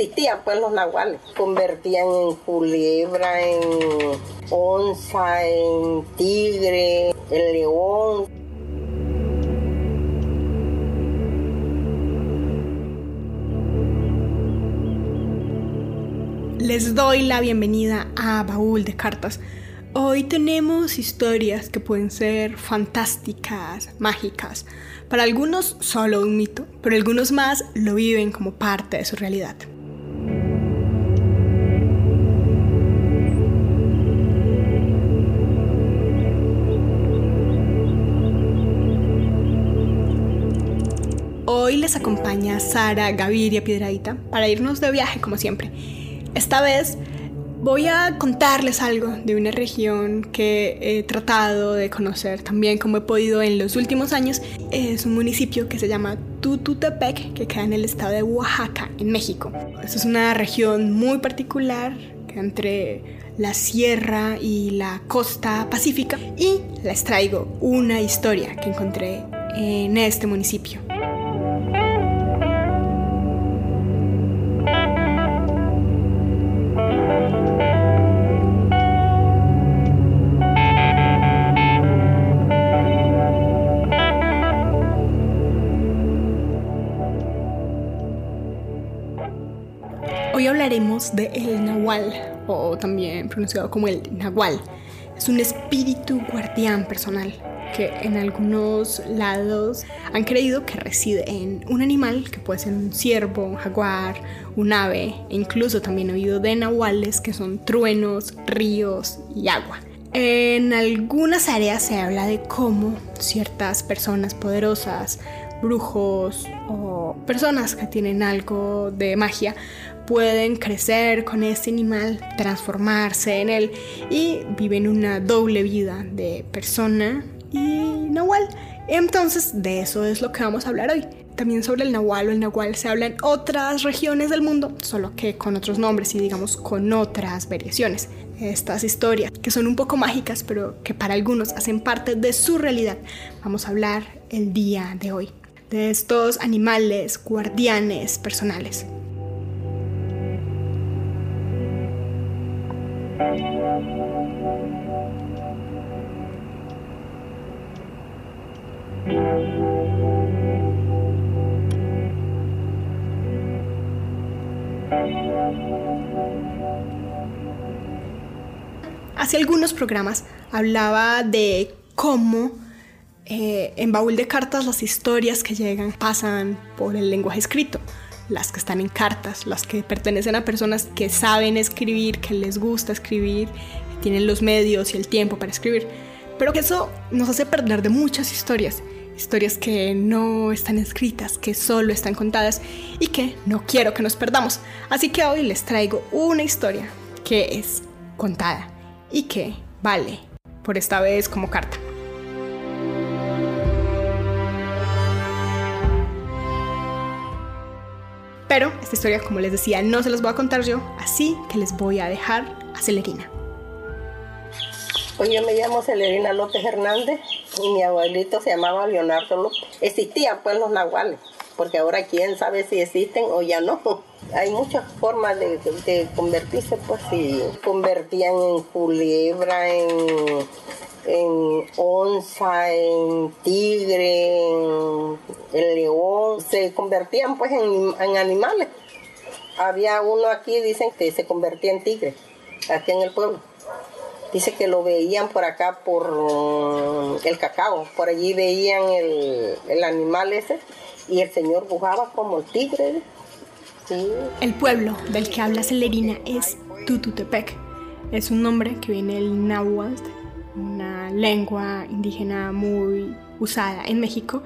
existían pues los nahuales, convertían en culebra, en onza, en tigre, en león. Les doy la bienvenida a Baúl de Cartas. Hoy tenemos historias que pueden ser fantásticas, mágicas. Para algunos solo un mito, pero algunos más lo viven como parte de su realidad. Hoy les acompaña Sara Gaviria Piedradita para irnos de viaje como siempre. Esta vez voy a contarles algo de una región que he tratado de conocer también como he podido en los últimos años. Es un municipio que se llama Tututepec, que queda en el estado de Oaxaca, en México. Esta es una región muy particular entre la sierra y la costa pacífica y les traigo una historia que encontré en este municipio. De el Nahual, o también pronunciado como el Nahual. Es un espíritu guardián personal que en algunos lados han creído que reside en un animal que puede ser un ciervo, un jaguar, un ave, e incluso también he oído de nahuales que son truenos, ríos y agua. En algunas áreas se habla de cómo ciertas personas poderosas, brujos o personas que tienen algo de magia pueden crecer con este animal, transformarse en él y viven una doble vida de persona y nahual. Entonces de eso es lo que vamos a hablar hoy. También sobre el nahual o el nahual se habla en otras regiones del mundo, solo que con otros nombres y digamos con otras variaciones. Estas historias que son un poco mágicas, pero que para algunos hacen parte de su realidad, vamos a hablar el día de hoy. De estos animales guardianes personales. Hace algunos programas hablaba de cómo eh, en Baúl de Cartas las historias que llegan pasan por el lenguaje escrito las que están en cartas, las que pertenecen a personas que saben escribir, que les gusta escribir, que tienen los medios y el tiempo para escribir. Pero que eso nos hace perder de muchas historias, historias que no están escritas, que solo están contadas y que no quiero que nos perdamos. Así que hoy les traigo una historia que es contada y que vale por esta vez como carta. Pero esta historia, como les decía, no se las voy a contar yo, así que les voy a dejar a Celerina. Pues yo me llamo Celerina López Hernández y mi abuelito se llamaba Leonardo López. Existían pues los nahuales, porque ahora quién sabe si existen o ya no. Hay muchas formas de, convertirse, pues si convertían en culebra, en en onza, en tigre, en, león, se convertían pues en, animales. Había uno aquí, dicen que se convertía en tigre, aquí en el pueblo. Dice que lo veían por acá por mm, el cacao, por allí veían el, animal ese y el señor bujaba como el tigre. El pueblo del que habla Celerina es Tututepec. Es un nombre que viene del náhuatl una lengua indígena muy usada en México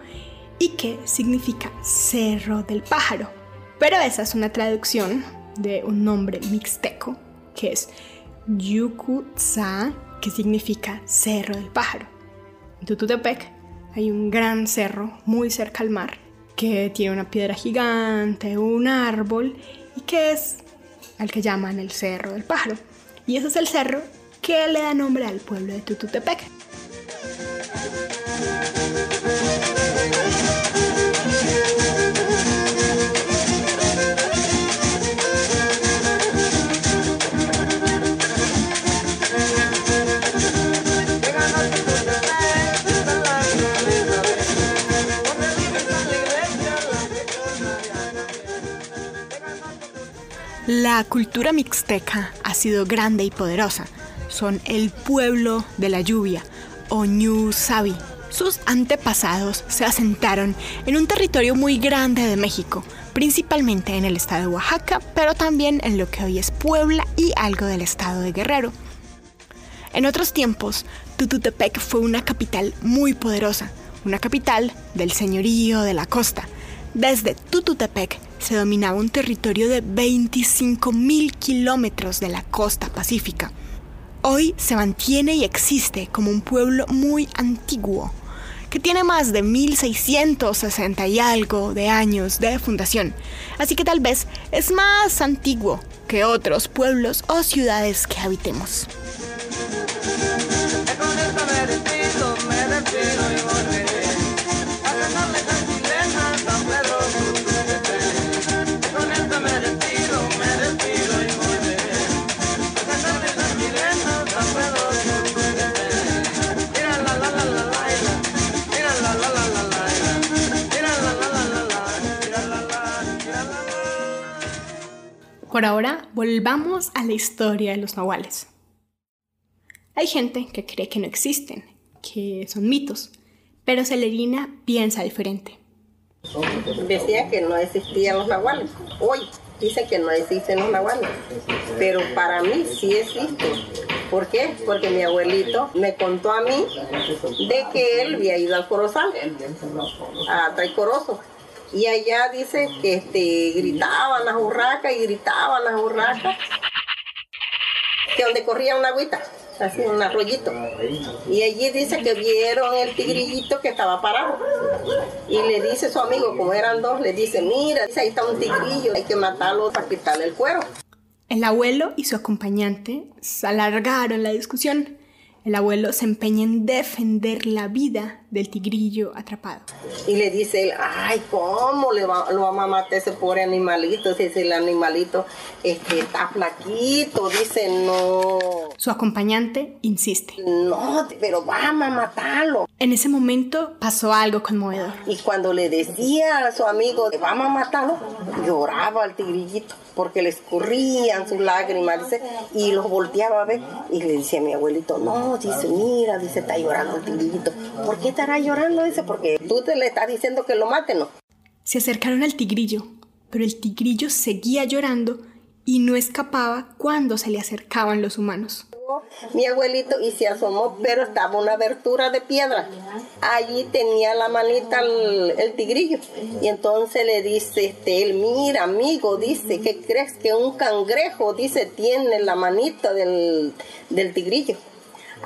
y que significa cerro del pájaro. Pero esa es una traducción de un nombre mixteco que es Yucutza, que significa cerro del pájaro. En Tututepec hay un gran cerro muy cerca al mar que tiene una piedra gigante, un árbol y que es al que llaman el cerro del pájaro. Y ese es el cerro que le da nombre al pueblo de Tututepec. La cultura mixteca ha sido grande y poderosa. Son el pueblo de la lluvia, o Sabi. Sus antepasados se asentaron en un territorio muy grande de México, principalmente en el estado de Oaxaca, pero también en lo que hoy es Puebla y algo del estado de Guerrero. En otros tiempos, Tututepec fue una capital muy poderosa, una capital del señorío de la costa. Desde Tututepec se dominaba un territorio de 25.000 kilómetros de la costa pacífica. Hoy se mantiene y existe como un pueblo muy antiguo, que tiene más de 1660 y algo de años de fundación, así que tal vez es más antiguo que otros pueblos o ciudades que habitemos. Por ahora, volvamos a la historia de los nahuales. Hay gente que cree que no existen, que son mitos, pero Celerina piensa diferente. Decía que no existían los nahuales. Hoy dice que no existen los nahuales, pero para mí sí existen. ¿Por qué? Porque mi abuelito me contó a mí de que él había ido al Corozal, a Taicoroso, y allá dice que este, gritaban las urracas y gritaban las urracas. Que donde corría una agüita, así un arroyito. Y allí dice que vieron el tigrillito que estaba parado. Y le dice su amigo, como eran dos, le dice, mira, ahí está un tigrillo, hay que matarlo para quitarle el cuero. El abuelo y su acompañante alargaron la discusión el abuelo se empeña en defender la vida del tigrillo atrapado. Y le dice él, ay, ¿cómo le va, lo vamos a matar ese pobre animalito? Dice el animalito este, está flaquito, dice no. Su acompañante insiste. No, pero vamos a matarlo. En ese momento pasó algo conmovedor. Y cuando le decía a su amigo, vamos a matarlo, lloraba el tigrillito porque le escurrían sus lágrimas, dice, y los volteaba a ver y le decía a mi abuelito, no, dice, mira, dice, está llorando el tigrillito. ¿Por qué estará llorando? Dice, porque tú te le estás diciendo que lo mate, ¿no? Se acercaron al tigrillo, pero el tigrillo seguía llorando y no escapaba cuando se le acercaban los humanos mi abuelito y se asomó, pero estaba una abertura de piedra. Allí tenía la manita el, tigrillo. Y entonces le dice este, él, mira amigo, dice, ¿qué crees que un cangrejo, dice, tiene la manita del, del tigrillo?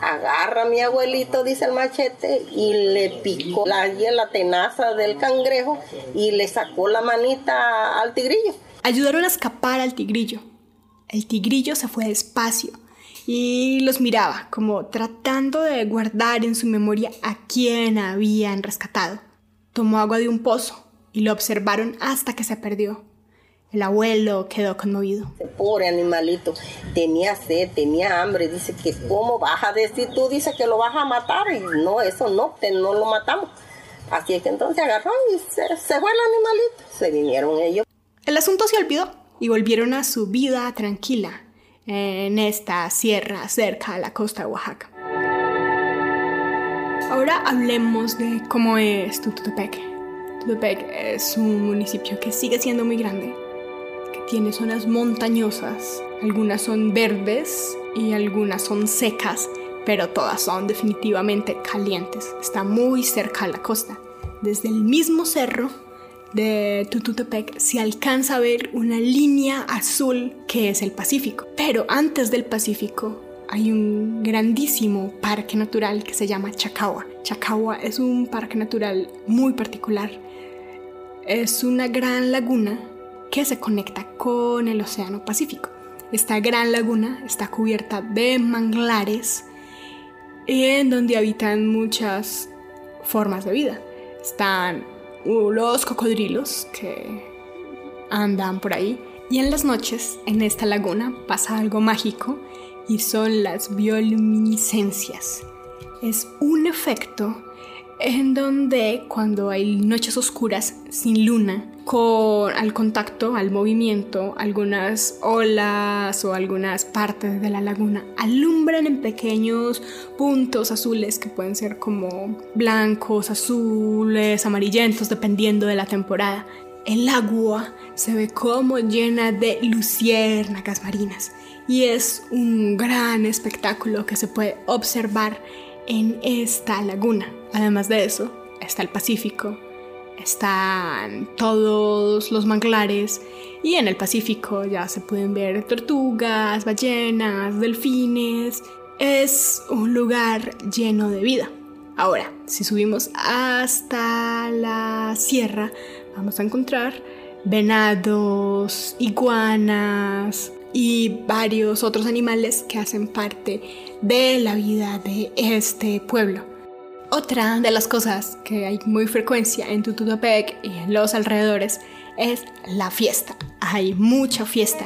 Agarra a mi abuelito, dice el machete, y le picó la, la tenaza del cangrejo y le sacó la manita al tigrillo. Ayudaron a escapar al tigrillo. El tigrillo se fue despacio y los miraba como tratando de guardar en su memoria a quién habían rescatado. Tomó agua de un pozo y lo observaron hasta que se perdió. El abuelo quedó conmovido. Pobre animalito, tenía sed, tenía hambre. Dice que cómo vas a decir tú, dice que lo vas a matar. Y no, eso no, no lo matamos. Así es que entonces agarró y se, se fue el animalito. Se vinieron ellos. El asunto se olvidó y volvieron a su vida tranquila, en esta sierra cerca a la costa de Oaxaca. Ahora hablemos de cómo es Tututepec. Tututepec es un municipio que sigue siendo muy grande, tiene zonas montañosas, algunas son verdes y algunas son secas, pero todas son definitivamente calientes. Está muy cerca a la costa. Desde el mismo cerro de Tututepec se alcanza a ver una línea azul que es el Pacífico. Pero antes del Pacífico hay un grandísimo parque natural que se llama Chacagua. Chacagua es un parque natural muy particular. Es una gran laguna que se conecta con el Océano Pacífico. Esta gran laguna está cubierta de manglares en donde habitan muchas formas de vida. Están los cocodrilos que andan por ahí. Y en las noches, en esta laguna, pasa algo mágico y son las bioluminiscencias. Es un efecto en donde cuando hay noches oscuras sin luna, con, al contacto, al movimiento, algunas olas o algunas partes de la laguna alumbran en pequeños puntos azules que pueden ser como blancos, azules, amarillentos, dependiendo de la temporada. El agua se ve como llena de luciérnagas marinas y es un gran espectáculo que se puede observar en esta laguna. Además de eso, está el Pacífico, están todos los manglares y en el Pacífico ya se pueden ver tortugas, ballenas, delfines. Es un lugar lleno de vida. Ahora, si subimos hasta la sierra, vamos a encontrar venados, iguanas y varios otros animales que hacen parte de la vida de este pueblo. Otra de las cosas que hay muy frecuencia en Tututepec y en los alrededores es la fiesta. Hay mucha fiesta.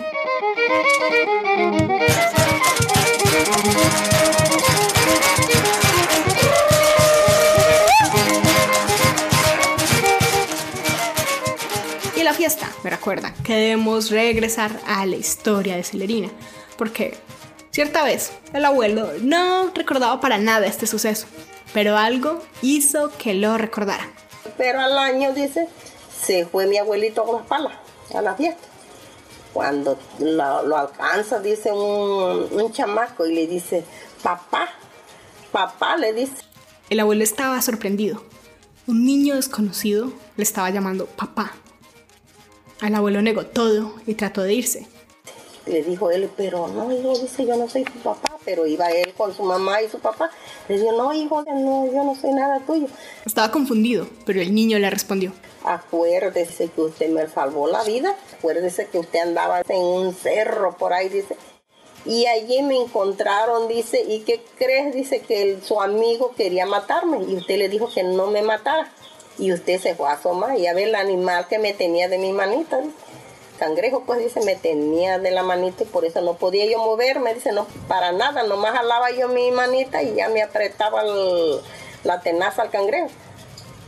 La fiesta me recuerda que debemos regresar a la historia de Celerina, porque cierta vez el abuelo no recordaba para nada este suceso pero algo hizo que lo recordara. Pero al año, dice, se fue mi abuelito con las palas a la fiesta. Cuando lo, alcanza, dice un, un chamaco y le dice, papá, papá, le dice. El abuelo estaba sorprendido. Un niño desconocido le estaba llamando papá. Al abuelo negó todo y trató de irse. Le dijo él, pero no, hijo, dice, yo no soy tu papá, pero iba él con su mamá y su papá. Le dijo, no, hijo, no, yo no soy nada tuyo. Estaba confundido, pero el niño le respondió. Acuérdese que usted me salvó la vida, acuérdese que usted andaba en un cerro por ahí, dice. Y allí me encontraron, dice, ¿y qué crees? Dice que su amigo quería matarme y usted le dijo que no me matara. Y usted se fue a asomar y a ver el animal que me tenía de mi manita. Cangrejo, pues dice, me tenía de la manita y por eso no podía yo moverme, dice, no, para nada, nomás jalaba yo mi manita y ya me apretaba la tenaza al cangrejo.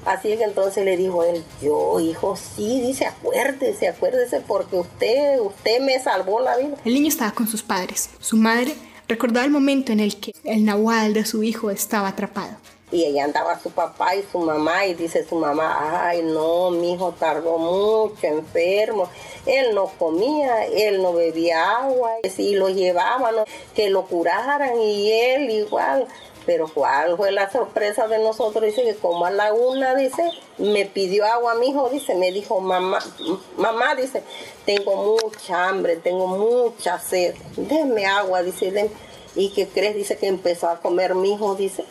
Así es que entonces le dijo él, yo hijo, sí, dice, acuérdese, acuérdese, porque usted, usted me salvó la vida. El niño estaba con sus padres. Su madre recordaba el momento en el que el nahual de su hijo estaba atrapado y ella andaba su papá y su mamá y dice su mamá, ay no, mi hijo tardó mucho enfermo, él no comía, él no bebía agua, y lo llevaban, que lo curaran y él igual. Pero cuál fue la sorpresa de nosotros, dice que como a la una, dice, me pidió agua mi hijo, dice, me dijo, mamá, mamá, dice, tengo mucha hambre, tengo mucha sed, denme agua, dice, ¿y qué crees? Dice que empezó a comer mi hijo, dice,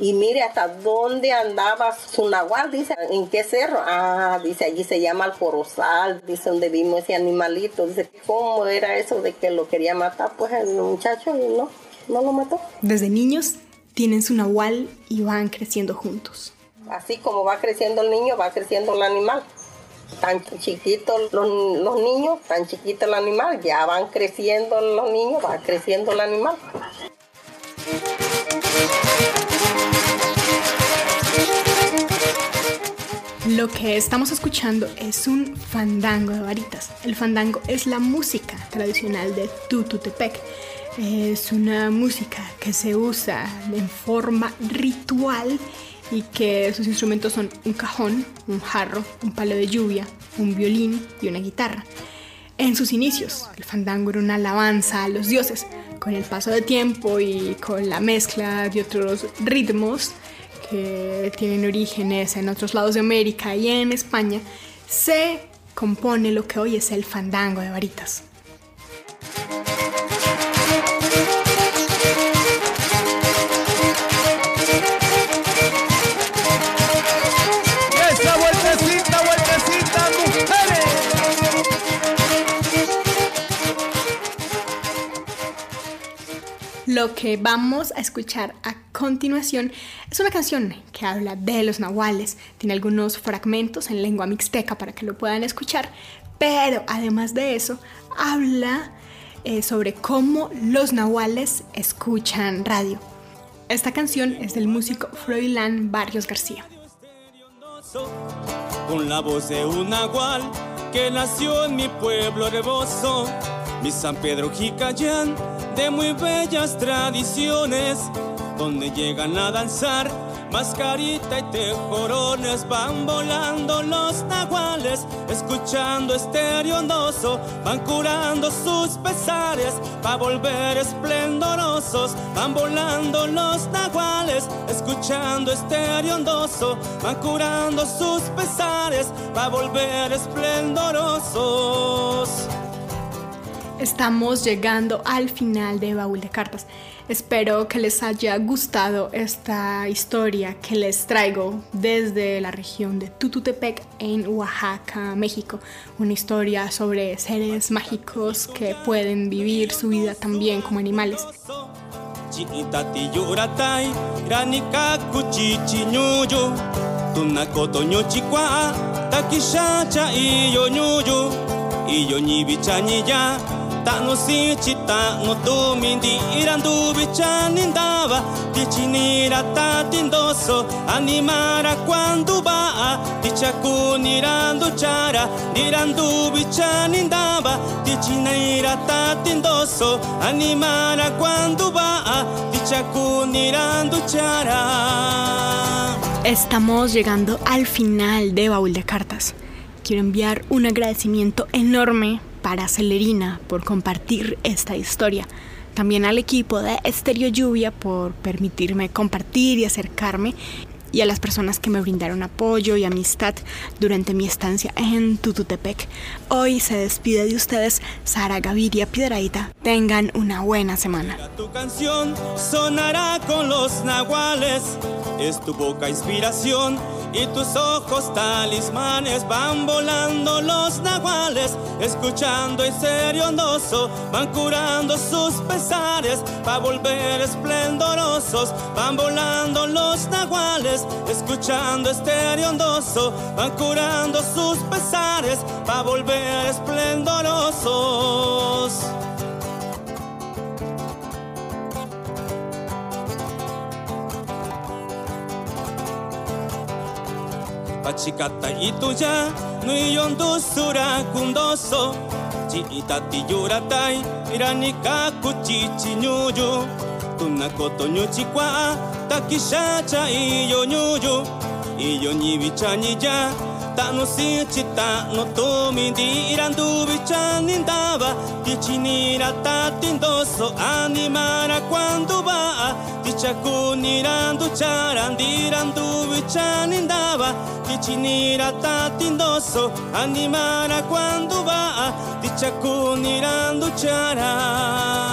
y mire hasta dónde andaba su nahual, dice, ¿en qué cerro? Ah, dice, allí se llama el Corozal, dice, donde vimos ese animalito. Dice, ¿cómo era eso de que lo quería matar? Pues el muchacho y no, no lo mató. Desde niños tienen su nahual y van creciendo juntos. Así como va creciendo el niño, va creciendo el animal. Tan chiquitos los, los niños, tan chiquito el animal, ya van creciendo los niños, va creciendo el animal. Lo que estamos escuchando es un fandango de varitas. El fandango es la música tradicional de Tututepec. Es una música que se usa en forma ritual y que sus instrumentos son un cajón, un jarro, un palo de lluvia, un violín y una guitarra. En sus inicios, el fandango era una alabanza a los dioses. Con el paso del tiempo y con la mezcla de otros ritmos, que tienen orígenes en otros lados de América y en España, se compone lo que hoy es el fandango de varitas. Lo que vamos a escuchar a continuación es una canción que habla de los nahuales, tiene algunos fragmentos en lengua mixteca para que lo puedan escuchar, pero además de eso habla eh, sobre cómo los nahuales escuchan radio. Esta canción es del músico Froilán Barrios García. Con la voz de un nahual que nació en mi pueblo hermoso, mi San Pedro Jicayán, de muy bellas tradiciones, donde llegan a danzar mascarita y tejorones van volando los nahuales, escuchando estéreo ondoso, van curando sus pesares, para volver esplendorosos, van volando los nahuales, escuchando estéreo ondoso, van curando sus pesares, para volver esplendorosos. Estamos llegando al final de Baúl de Cartas. Espero que les haya gustado esta historia que les traigo desde la región de Tututepec en Oaxaca, México. Una historia sobre seres mágicos que pueden vivir su vida también como animales. Tano si chita no tu mindi irandu bichanindaba Tichinira tatindoso animara quando ba Tichakunirandu chara Nirandu bichanindaba Tichinira tatindoso animara quando ba Tichakunirandu chara Estamos llegando al final de Baúl de Cartas. Quiero enviar un agradecimiento enorme para Celerina por compartir esta historia. También al equipo de Estéreo Lluvia por permitirme compartir y acercarme y a las personas que me brindaron apoyo y amistad durante mi estancia en Tututepec. Hoy se despide de ustedes Sara Gaviria Piedraita. Tengan una buena semana. Tu canción sonará con los nahuales, es tu boca inspiración y tus ojos talismanes van volando los nahuales, escuchando el serio ondoso, van curando sus pesares para volver esplendorosos, van volando los nahuales, escuchando estéreo ondoso, van curando sus pesares para volver esplendorosos. Pachikata ituya nuyon dusura kundoso Chiitati yuratai iranika kuchichi nyuyu Tunakoto nyuchikwa takishacha iyo nyuyu Iyo のしちたのとみでいらんどびちゃにんだわでちにらたてんどそあにまらかんどばでちゃこにらんどちゃらんでらんどびちゃにんだわでちにらたてんどそあにまらかんどばでちゃこにらんどちゃら